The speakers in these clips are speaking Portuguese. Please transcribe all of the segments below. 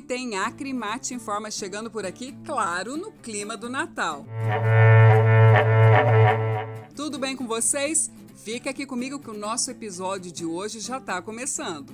tem Acrimate forma chegando por aqui, claro, no clima do Natal. Tudo bem com vocês? Fica aqui comigo que o nosso episódio de hoje já está começando.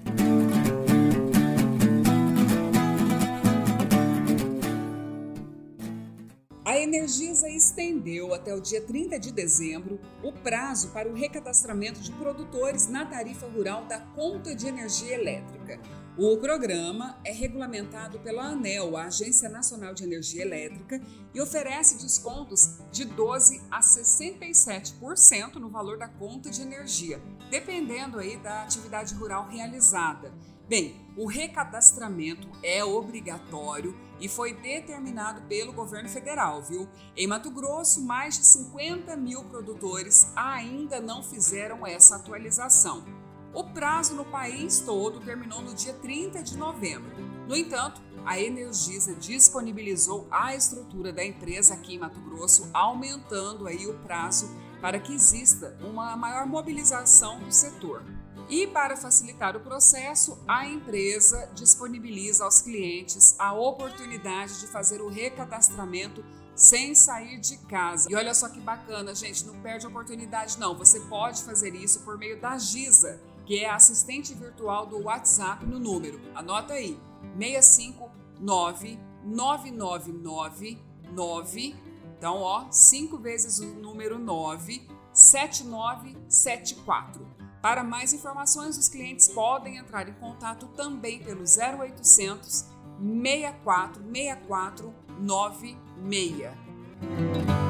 A Energisa estendeu até o dia 30 de dezembro o prazo para o recadastramento de produtores na tarifa rural da conta de energia elétrica. O programa é regulamentado pela ANEL, a Agência Nacional de Energia Elétrica, e oferece descontos de 12 a 67% no valor da conta de energia, dependendo aí da atividade rural realizada. Bem, o recadastramento é obrigatório e foi determinado pelo governo federal, viu? Em Mato Grosso, mais de 50 mil produtores ainda não fizeram essa atualização. O prazo no país todo terminou no dia 30 de novembro. No entanto, a Energisa disponibilizou a estrutura da empresa aqui em Mato Grosso, aumentando aí o prazo para que exista uma maior mobilização do setor. E para facilitar o processo, a empresa disponibiliza aos clientes a oportunidade de fazer o recadastramento sem sair de casa. E olha só que bacana, gente, não perde a oportunidade não. Você pode fazer isso por meio da Giza, que é a assistente virtual do WhatsApp no número. Anota aí: 659 9999 então, ó, 5 vezes o número 9 7974. Para mais informações, os clientes podem entrar em contato também pelo 0800 64 64 96.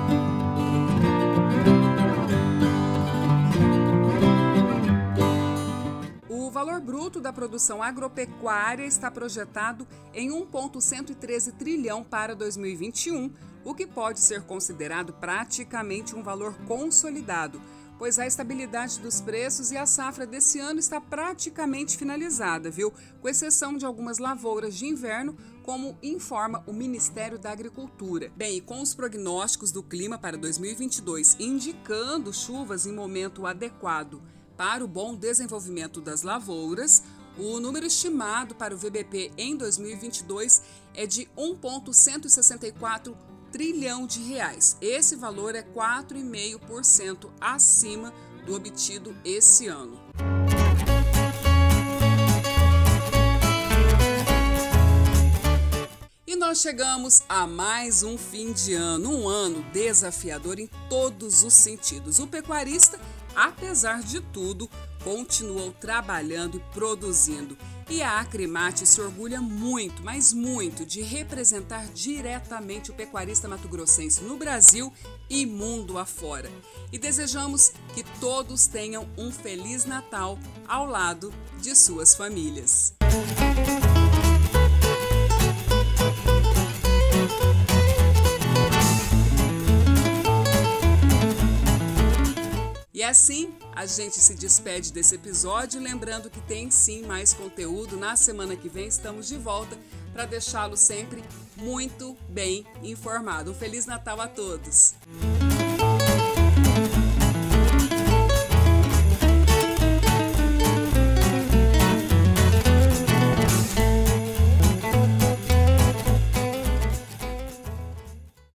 Valor bruto da produção agropecuária está projetado em 1,113 trilhão para 2021, o que pode ser considerado praticamente um valor consolidado pois a estabilidade dos preços e a safra desse ano está praticamente finalizada, viu? Com exceção de algumas lavouras de inverno, como informa o Ministério da Agricultura. Bem, e com os prognósticos do clima para 2022 indicando chuvas em momento adequado para o bom desenvolvimento das lavouras, o número estimado para o VBP em 2022 é de 1,164 trilhão de reais. Esse valor é 4,5% acima do obtido esse ano. E nós chegamos a mais um fim de ano, um ano desafiador em todos os sentidos. O pecuarista, apesar de tudo, continuou trabalhando e produzindo. E a Acrimate se orgulha muito, mas muito, de representar diretamente o pecuarista mato-grossense no Brasil e mundo afora. E desejamos que todos tenham um Feliz Natal ao lado de suas famílias. E assim a gente se despede desse episódio, lembrando que tem sim mais conteúdo. Na semana que vem estamos de volta para deixá-lo sempre muito bem informado. Um Feliz Natal a todos!